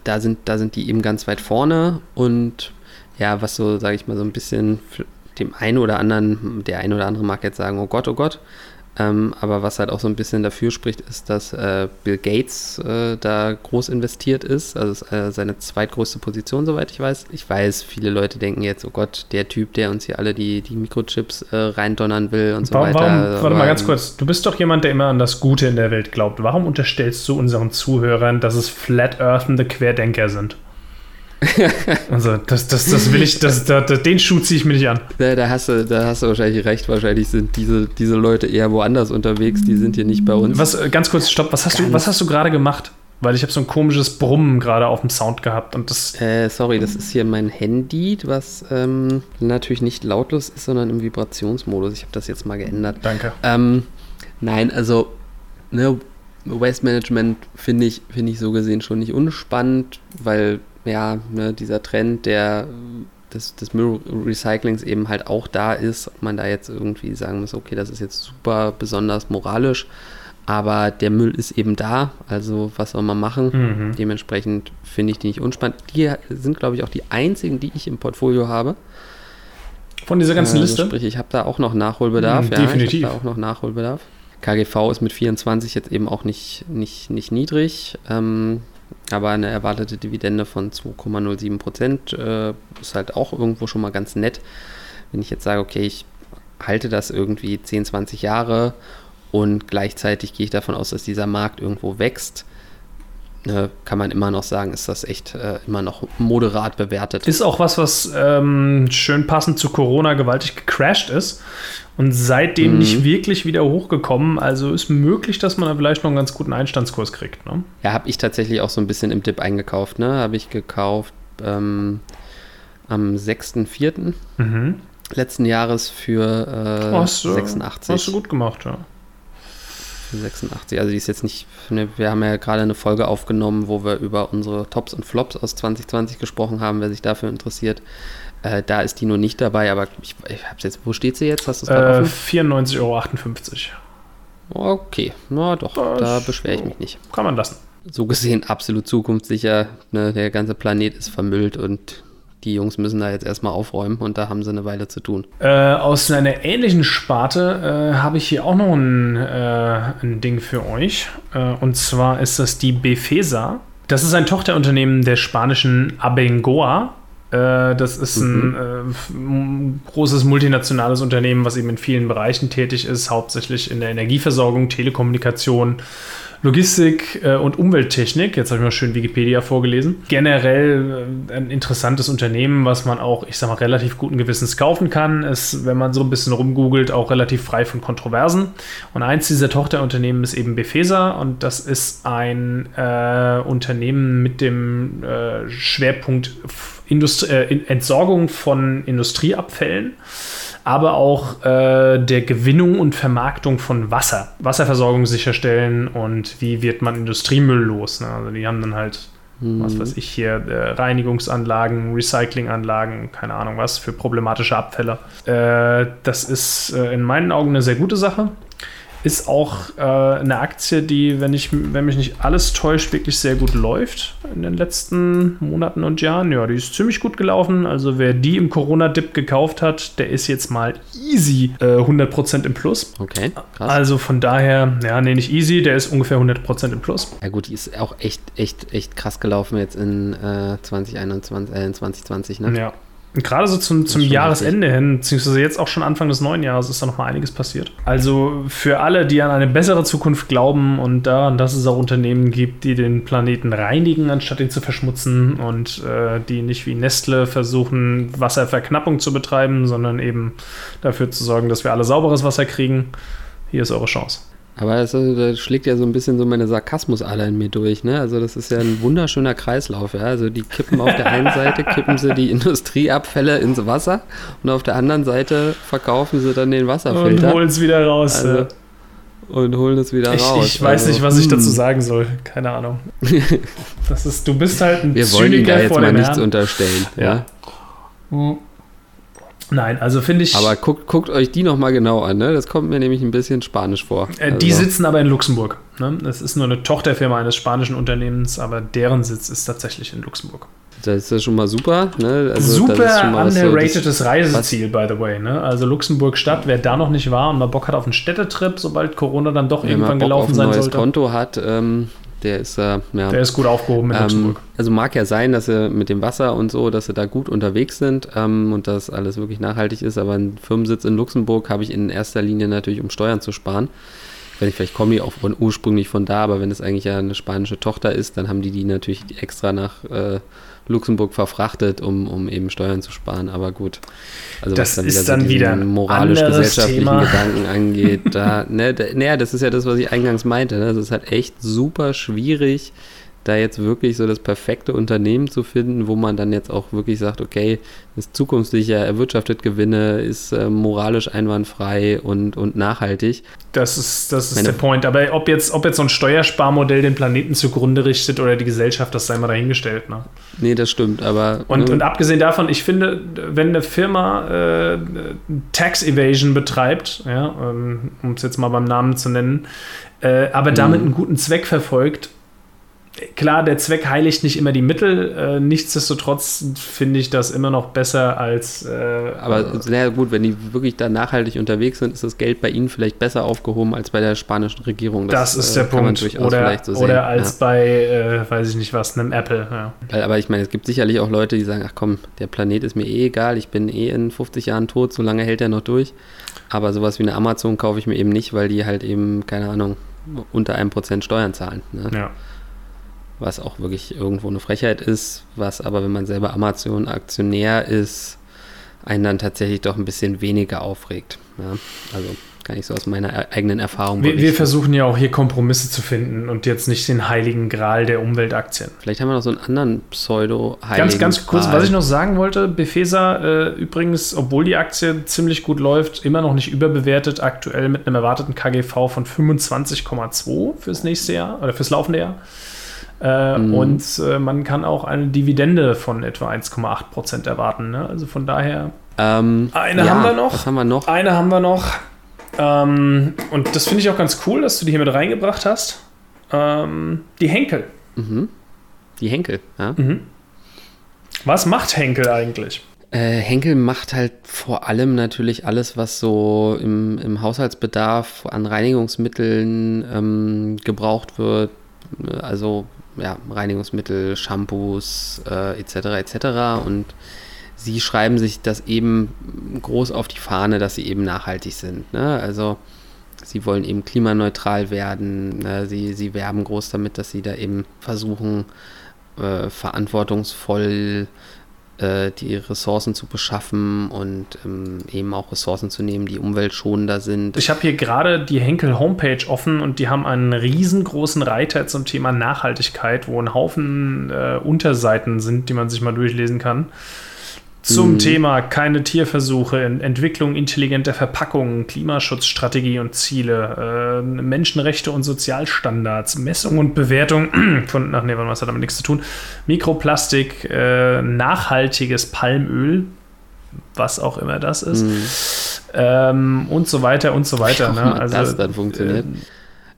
da, sind, da sind die eben ganz weit vorne und ja, was so, sage ich mal, so ein bisschen dem einen oder anderen, der eine oder andere mag jetzt sagen, oh Gott, oh Gott, ähm, aber was halt auch so ein bisschen dafür spricht, ist, dass äh, Bill Gates äh, da groß investiert ist. Also ist, äh, seine zweitgrößte Position, soweit ich weiß. Ich weiß, viele Leute denken jetzt, oh Gott, der Typ, der uns hier alle die, die Mikrochips äh, reindonnern will und warum, so weiter. Warum, warte mal ganz kurz, du bist doch jemand, der immer an das Gute in der Welt glaubt. Warum unterstellst du unseren Zuhörern, dass es Flat Earthende Querdenker sind? <laughs> also, das, das, das will ich, das, das, den Schuh ziehe ich mir nicht an. Da, da, hast du, da hast du wahrscheinlich recht. Wahrscheinlich sind diese, diese Leute eher woanders unterwegs, die sind hier nicht bei uns. Was, äh, ganz kurz, stopp, was hast ganz du, was hast du gerade gemacht? Weil ich habe so ein komisches Brummen gerade auf dem Sound gehabt und das. Äh, sorry, das ist hier mein Handy, was ähm, natürlich nicht lautlos ist, sondern im Vibrationsmodus. Ich habe das jetzt mal geändert. Danke. Ähm, nein, also ne, Waste Management finde ich, find ich so gesehen schon nicht unspannend, weil ja, ne, dieser Trend der, des, des Müllrecyclings eben halt auch da ist, ob man da jetzt irgendwie sagen muss, okay, das ist jetzt super besonders moralisch. Aber der Müll ist eben da, also was soll man machen? Mhm. Dementsprechend finde ich die nicht unspannend. Die sind, glaube ich, auch die einzigen, die ich im Portfolio habe. Von dieser ganzen Also Liste? Sprich, ich habe da auch noch Nachholbedarf. Mhm, ja, definitiv. Ich habe da auch noch Nachholbedarf. KGV ist mit 24 jetzt eben auch nicht, nicht, nicht niedrig, ähm, aber eine erwartete Dividende von 2,07 Prozent äh, ist halt auch irgendwo schon mal ganz nett. Wenn ich jetzt sage, okay, ich halte das irgendwie 10, 20 Jahre und gleichzeitig gehe ich davon aus, dass dieser Markt irgendwo wächst, ne, kann man immer noch sagen, ist das echt äh, immer noch moderat bewertet. Ist auch was, was ähm, schön passend zu Corona gewaltig gecrashed ist und seitdem Mhm. nicht wirklich wieder hochgekommen. Also ist möglich, dass man da vielleicht noch einen ganz guten Einstandskurs kriegt. Ne? Ja, habe ich tatsächlich auch so ein bisschen im Dip eingekauft. Ne? Habe ich gekauft ähm, am 6.4. Mhm. letzten Jahres für äh, Hast du- 86. Hast du gut gemacht, ja. Für 86. Also die ist jetzt nicht, ne, wir haben ja gerade eine Folge aufgenommen, wo wir über unsere Tops und Flops aus 2020 gesprochen haben, wer sich dafür interessiert. Äh, da ist die nur nicht dabei, aber ich, ich hab's jetzt, wo steht sie jetzt? Hast du es Äh, offen? 94,58 Euro. Okay, na doch, Das- da beschwere ich mich nicht. Kann man lassen. So gesehen absolut zukunftssicher. Ne, der ganze Planet ist vermüllt und die Jungs müssen da jetzt erstmal aufräumen und da haben sie eine Weile zu tun. Äh, aus einer ähnlichen Sparte äh, habe ich hier auch noch ein, äh, ein Ding für euch. Äh, und zwar ist das die Befesa. Das ist ein Tochterunternehmen der spanischen Abengoa. Äh, das ist ein äh, f- m- großes multinationales Unternehmen, was eben in vielen Bereichen tätig ist, hauptsächlich in der Energieversorgung, Telekommunikation, Logistik äh, und Umwelttechnik. Jetzt habe ich mal schön Wikipedia vorgelesen. Generell äh, ein interessantes Unternehmen, was man auch, ich sag mal, relativ guten Gewissens kaufen kann. Ist, wenn man so ein bisschen rumgoogelt, auch relativ frei von Kontroversen. Und eins dieser Tochterunternehmen ist eben Befesa und das ist ein äh, Unternehmen mit dem äh, Schwerpunkt Indust äh, Entsorgung von Industrieabfällen aber auch äh, der Gewinnung und Vermarktung von Wasser. Wasserversorgung sicherstellen und wie wird man Industriemüll los. Ne? Also die haben dann halt, was weiß ich hier, äh, Reinigungsanlagen, Recyclinganlagen, keine Ahnung was, für problematische Abfälle. Äh, das ist äh, in meinen Augen eine sehr gute Sache. Ist auch äh, eine Aktie, die, wenn, ich, wenn mich nicht alles täuscht, wirklich sehr gut läuft in den letzten Monaten und Jahren. Ja, die ist ziemlich gut gelaufen. Also wer die im Corona-Dip gekauft hat, der ist jetzt mal easy äh, 100% im Plus. Okay, krass. Also von daher, ja, nee, nicht easy, der ist ungefähr 100% im Plus. Ja gut, die ist auch echt, echt, echt krass gelaufen jetzt in äh, 2021, äh, in 2020, ne? Ja. Und gerade so zum, zum Jahresende hin, beziehungsweise jetzt auch schon Anfang des neuen Jahres, ist da noch mal einiges passiert. Also für alle, die an eine bessere Zukunft glauben und daran, dass es auch Unternehmen gibt, die den Planeten reinigen, anstatt ihn zu verschmutzen und äh, die nicht wie Nestle versuchen, Wasserverknappung zu betreiben, sondern eben dafür zu sorgen, dass wir alle sauberes Wasser kriegen, hier ist eure Chance. Aber das, äh, da schlägt ja so ein bisschen so meine Sarkasmusader in mir durch, ne? Also das ist ja ein wunderschöner Kreislauf, ja? Also die kippen auf der einen Seite, kippen sie die Industrieabfälle ins Wasser und auf der anderen Seite verkaufen sie dann den Und Wasserfilter holen es wieder raus. Also, äh. und holen es wieder Ich, raus. ich weiß also, nicht, was ich dazu hm. sagen soll. Keine Ahnung. <laughs> Das ist, du bist halt ein Wir wollen Ihnen da Zyniker jetzt mal nichts unterstellen, ja? Ja. Nein, also finde ich. Aber guckt, guckt euch die nochmal genau an, ne? Das kommt mir nämlich ein bisschen spanisch vor. äh, die Also- sitzen aber in Luxemburg. Ne? Das ist nur eine Tochterfirma eines spanischen Unternehmens, aber deren Sitz ist tatsächlich in Luxemburg. Das ist ja schon mal super. Ne? Also Super mal was so- underratedes Reiseziel, by the way. Ne? Also Luxemburg Stadt, wer da noch nicht war und mal Bock hat auf einen Städtetrip, sobald Corona dann doch Wenn man irgendwann Bock auf gelaufen ein sein neues sollte, Konto hat, ähm, der ist äh, ja. der ist gut aufgehoben in ähm, Luxemburg. also mag ja sein, dass sie mit dem Wasser und so, dass sie da gut unterwegs sind ähm, und dass alles wirklich nachhaltig ist, aber ein Firmensitz in Luxemburg habe ich in erster Linie natürlich, um Steuern zu sparen. Wenn ich vielleicht komme die auch von, ursprünglich von da, aber wenn es eigentlich ja eine spanische Tochter ist, dann haben die die natürlich extra nach äh, Luxemburg verfrachtet, um, um eben Steuern zu sparen. Aber gut, also Das ist so dann wieder ein moralisch-gesellschaftlichen anderes Thema. Gedanken <laughs> angeht, da, ne, da, naja, das ist ja das, was ich eingangs meinte. Ne? Das ist halt echt super schwierig, da jetzt wirklich so das perfekte Unternehmen zu finden, wo man dann jetzt auch wirklich sagt, okay, ist zukunftssicher, erwirtschaftet Gewinne, ist äh, moralisch einwandfrei und, und nachhaltig. Das ist, das ist der Point. Aber ob jetzt, ob jetzt so ein Steuersparmodell den Planeten zugrunde richtet oder die Gesellschaft, das sei mal dahingestellt. Ne? Nee, das stimmt, aber. Und, ne, und abgesehen davon, ich finde, wenn eine Firma äh, Tax Evasion betreibt, ja, ähm, um es jetzt mal beim Namen zu nennen, äh, aber damit mhm. einen guten Zweck verfolgt, klar, der Zweck heiligt nicht immer die Mittel. Äh, nichtsdestotrotz finde ich das immer noch besser als. Äh, Aber sehr gut, wenn die wirklich da nachhaltig unterwegs sind, ist das Geld bei ihnen vielleicht besser aufgehoben als bei der spanischen Regierung. Das, das ist der äh, Punkt. oder, so oder als ja. bei, äh, weiß ich nicht was, einem Apple. Ja. Aber ich meine, es gibt sicherlich auch Leute, die sagen: Ach komm, der Planet ist mir eh egal, ich bin eh in 50 Jahren tot, so lange hält er noch durch. Aber sowas wie eine Amazon kaufe ich mir eben nicht, weil die halt eben, keine Ahnung, unter einem Prozent Steuern zahlen. Ne? Ja was auch wirklich irgendwo eine Frechheit ist, was aber, wenn man selber Amazon-Aktionär ist, einen dann tatsächlich doch ein bisschen weniger aufregt. Ja, also kann ich so aus meiner e-, eigenen Erfahrung wir, wir, versuchen ja auch hier Kompromisse zu finden und jetzt nicht den heiligen Gral der Umweltaktien. Vielleicht haben wir noch so einen anderen Pseudo-heiligen Ganz, ganz kurz, Gral. was ich noch sagen wollte, Befesa äh, übrigens, obwohl die Aktie ziemlich gut läuft, immer noch nicht überbewertet, aktuell mit einem erwarteten KGV von 25,2 fürs nächste Jahr oder fürs laufende Jahr. Äh, mhm. Und äh, man kann auch eine Dividende von etwa 1,8 Prozent erwarten. Ne? Also von daher. Ähm, eine ja, haben wir noch. Was haben wir noch? Eine haben wir noch. Ähm, und das finde ich auch ganz cool, dass du die hier mit reingebracht hast. Ähm, die Henkel. Mhm. Die Henkel, ja. Mhm. Was macht Henkel eigentlich? Äh, Henkel macht halt vor allem natürlich alles, was so im, im Haushaltsbedarf an Reinigungsmitteln ähm, gebraucht wird. Also ja, Reinigungsmittel, Shampoos äh, etc. etc. Und sie schreiben sich das eben groß auf die Fahne, dass sie eben nachhaltig sind. Ne? Also sie wollen eben klimaneutral werden. Ne? Sie, sie werben groß damit, dass sie da eben versuchen, äh, verantwortungsvoll äh, die Ressourcen zu beschaffen und ähm, eben auch Ressourcen zu nehmen, die umweltschonender sind. Ich habe hier gerade die Henkel Homepage offen und die haben einen riesengroßen Reiter zum Thema Nachhaltigkeit, wo ein Haufen äh, Unterseiten sind, die man sich mal durchlesen kann zum mhm. Thema keine Tierversuche, Entwicklung intelligenter Verpackungen, Klimaschutzstrategie und Ziele, äh, Menschenrechte und Sozialstandards, Messung und Bewertung <clears throat> von, ach nee, was hat damit nichts zu tun, Mikroplastik, äh, nachhaltiges Palmöl, was auch immer das ist, mhm. ähm, und so weiter und so weiter. Ne? Also, das dann funktioniert. Äh,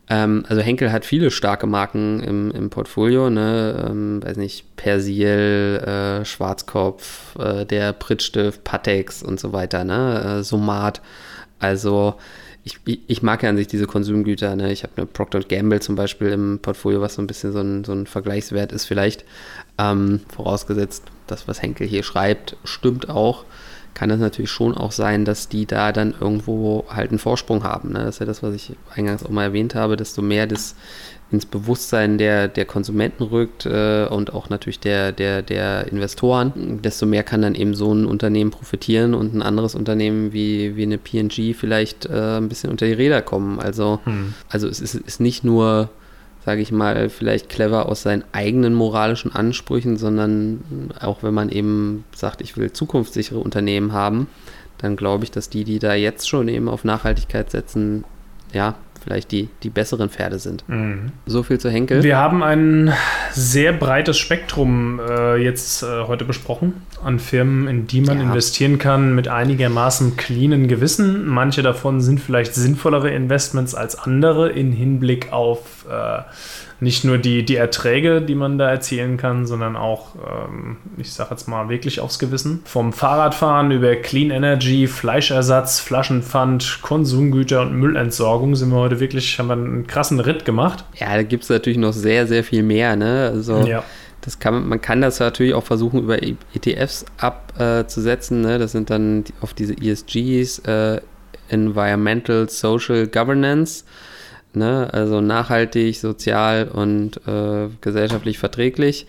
ähm, also Henkel hat viele starke Marken im, im Portfolio, ne? Ähm, weiß nicht, Persil, äh, Schwarzkopf, äh, der Prittstift, Patex und so weiter, ne? Äh, Somat. Also ich, ich mag ja an sich diese Konsumgüter. Ne? Ich habe eine Procter Gamble zum Beispiel im Portfolio, was so ein bisschen so ein, so ein Vergleichswert ist vielleicht. Ähm, vorausgesetzt, das, was Henkel hier schreibt, stimmt auch kann es natürlich schon auch sein, dass die da dann irgendwo halt einen Vorsprung haben. Ne? Das ist ja das, was ich eingangs auch mal erwähnt habe, desto mehr das ins Bewusstsein der, der Konsumenten rückt äh, und auch natürlich der, der, der Investoren, desto mehr kann dann eben so ein Unternehmen profitieren und ein anderes Unternehmen wie, wie eine PG vielleicht äh, ein bisschen unter die Räder kommen. Also, hm. also es ist, ist nicht nur sage ich mal, vielleicht clever aus seinen eigenen moralischen Ansprüchen, sondern auch wenn man eben sagt, ich will zukunftssichere Unternehmen haben, dann glaube ich, dass die, die da jetzt schon eben auf Nachhaltigkeit setzen, ja, vielleicht die, die besseren Pferde sind. Mhm. So viel zu Henkel. Wir haben ein sehr breites Spektrum äh, jetzt äh, heute besprochen an Firmen, in die man ja. investieren kann mit einigermaßen cleanen Gewissen. Manche davon sind vielleicht sinnvollere Investments als andere in Hinblick auf äh, nicht nur die, die Erträge, die man da erzielen kann, sondern auch, ähm, ich sage jetzt mal, wirklich aufs Gewissen. Vom Fahrradfahren über Clean Energy, Fleischersatz, Flaschenpfand, Konsumgüter und Müllentsorgung sind wir heute wirklich, haben wir einen krassen Ritt gemacht. Ja, da gibt es natürlich noch sehr, sehr viel mehr. Ne? Also ja. das kann, man kann das natürlich auch versuchen, über ETFs abzusetzen. Äh, ne? Das sind dann auf diese ESGs, äh, Environmental Social Governance. Ne? Also nachhaltig, sozial und äh, gesellschaftlich verträglich.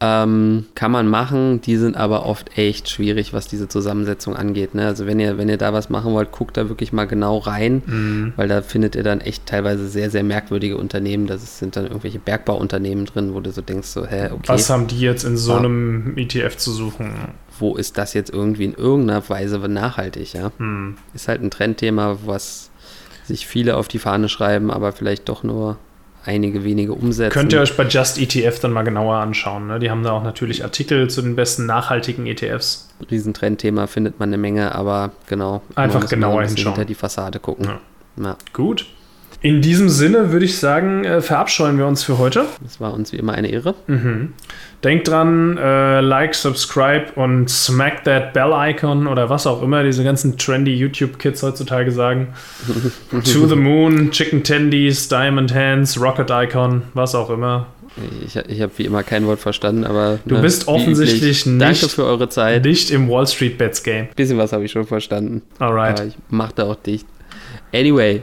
Ähm, kann man machen, die sind aber oft echt schwierig, was diese Zusammensetzung angeht. Ne? Also wenn ihr, wenn ihr da was machen wollt, guckt da wirklich mal genau rein, Mhm. weil da findet ihr dann echt teilweise sehr, sehr merkwürdige Unternehmen. Das sind dann irgendwelche Bergbauunternehmen drin, wo du so denkst, so, hä, okay, Was haben die jetzt in so Ah. einem ETF zu suchen? wo ist das jetzt irgendwie in irgendeiner Weise nachhaltig, ja? Hm. Ist halt ein Trendthema, was sich viele auf die Fahne schreiben, aber vielleicht doch nur einige wenige umsetzen. Könnt ihr euch bei Just ETF dann mal genauer anschauen. Ne? Die haben da auch natürlich Artikel zu den besten nachhaltigen ETFs. Riesentrendthema findet man eine Menge, aber genau. Einfach genauer ein hinschauen. hinter die Fassade gucken. Ja. Ja, Gut. In diesem Sinne würde ich sagen, äh, verabscheuen wir uns für heute. das war uns wie immer eine Ehre. Mhm. Denkt dran, äh, like, subscribe und smack that bell icon oder was auch immer diese ganzen trendy YouTube-Kids heutzutage sagen. <laughs> to the moon, Chicken Tendies, Diamond Hands, Rocket Icon, was auch immer. Ich, ich habe wie immer kein Wort verstanden, aber. Du ne, bist offensichtlich üblich, Danke nicht- für eure Zeit. Nicht im Wall Street Bets Game. bisschen was habe ich schon verstanden. Alright. Aber ich mache da auch dicht. Anyway,